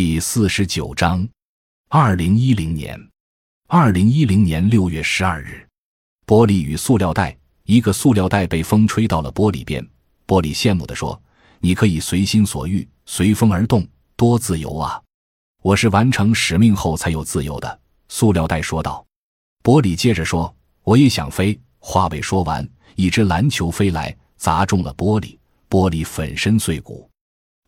第四十九章，二零一零年，二零一零年六月十二日，玻璃与塑料袋，一个塑料袋被风吹到了玻璃边。玻璃羡慕地说：“你可以随心所欲，随风而动，多自由啊！”我是完成使命后才有自由的。”塑料袋说道。玻璃接着说：“我也想飞。”话未说完，一只篮球飞来，砸中了玻璃，玻璃粉身碎骨。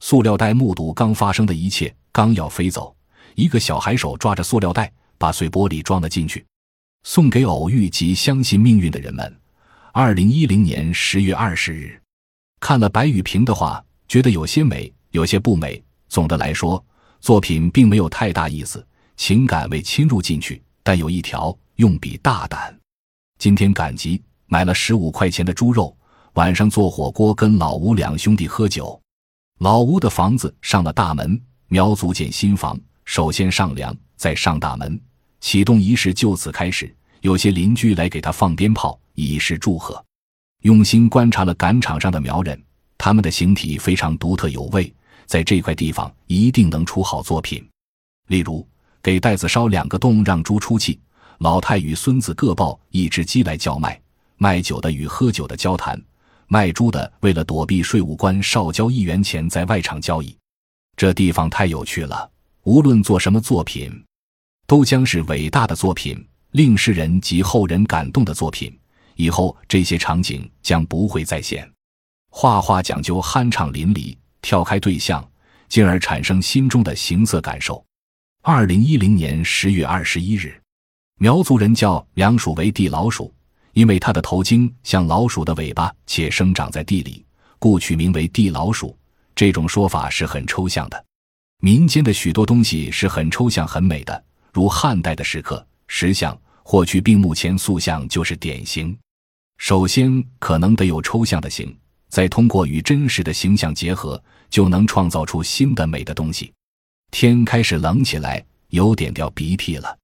塑料袋目睹刚发生的一切。刚要飞走，一个小孩手抓着塑料袋，把碎玻璃装了进去，送给偶遇及相信命运的人们。二零一零年十月二十日，看了白雨平的话，觉得有些美，有些不美。总的来说，作品并没有太大意思，情感未侵入进去。但有一条，用笔大胆。今天赶集，买了十五块钱的猪肉，晚上做火锅，跟老吴两兄弟喝酒。老吴的房子上了大门。苗族建新房，首先上梁，再上大门，启动仪式就此开始。有些邻居来给他放鞭炮，以示祝贺。用心观察了赶场上的苗人，他们的形体非常独特有味，在这块地方一定能出好作品。例如，给袋子烧两个洞，让猪出气；老太与孙子各抱一只鸡来叫卖；卖酒的与喝酒的交谈；卖猪的为了躲避税务官，少交一元钱在外场交易。这地方太有趣了，无论做什么作品，都将是伟大的作品，令世人及后人感动的作品。以后这些场景将不会再现。画画讲究酣畅淋漓，跳开对象，进而产生心中的形色感受。二零一零年十月二十一日，苗族人叫梁鼠为地老鼠，因为它的头茎像老鼠的尾巴，且生长在地里，故取名为地老鼠。这种说法是很抽象的，民间的许多东西是很抽象、很美的，如汉代的石刻、石像或去病墓前塑像就是典型。首先，可能得有抽象的形，再通过与真实的形象结合，就能创造出新的美的东西。天开始冷起来，有点掉鼻涕了。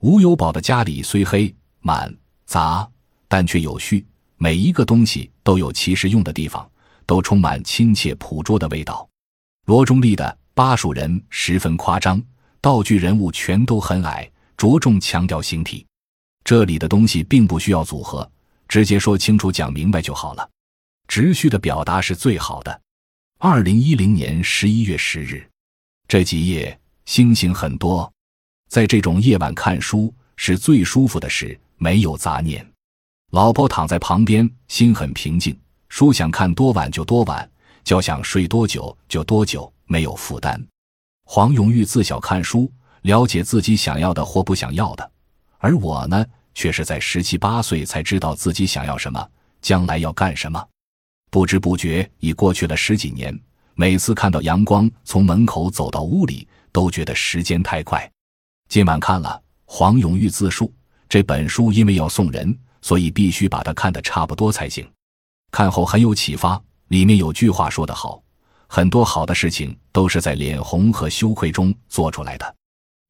吴有宝的家里虽黑、满、杂，但却有序，每一个东西都有其实用的地方。都充满亲切朴拙的味道。罗中立的巴蜀人十分夸张，道具人物全都很矮，着重强调形体。这里的东西并不需要组合，直接说清楚、讲明白就好了。直叙的表达是最好的。二零一零年十一月十日，这几夜星星很多，在这种夜晚看书是最舒服的事，没有杂念。老婆躺在旁边，心很平静。书想看多晚就多晚，觉想睡多久就多久，没有负担。黄永玉自小看书，了解自己想要的或不想要的，而我呢，却是在十七八岁才知道自己想要什么，将来要干什么。不知不觉已过去了十几年，每次看到阳光从门口走到屋里，都觉得时间太快。今晚看了黄永玉自述这本书，因为要送人，所以必须把它看得差不多才行。看后很有启发，里面有句话说得好：很多好的事情都是在脸红和羞愧中做出来的。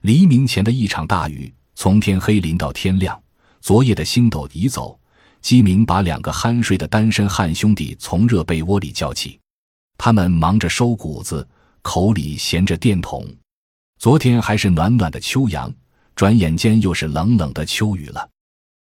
黎明前的一场大雨，从天黑淋到天亮。昨夜的星斗已走，鸡鸣把两个酣睡的单身汉兄弟从热被窝里叫起。他们忙着收谷子，口里衔着电筒。昨天还是暖暖的秋阳，转眼间又是冷冷的秋雨了。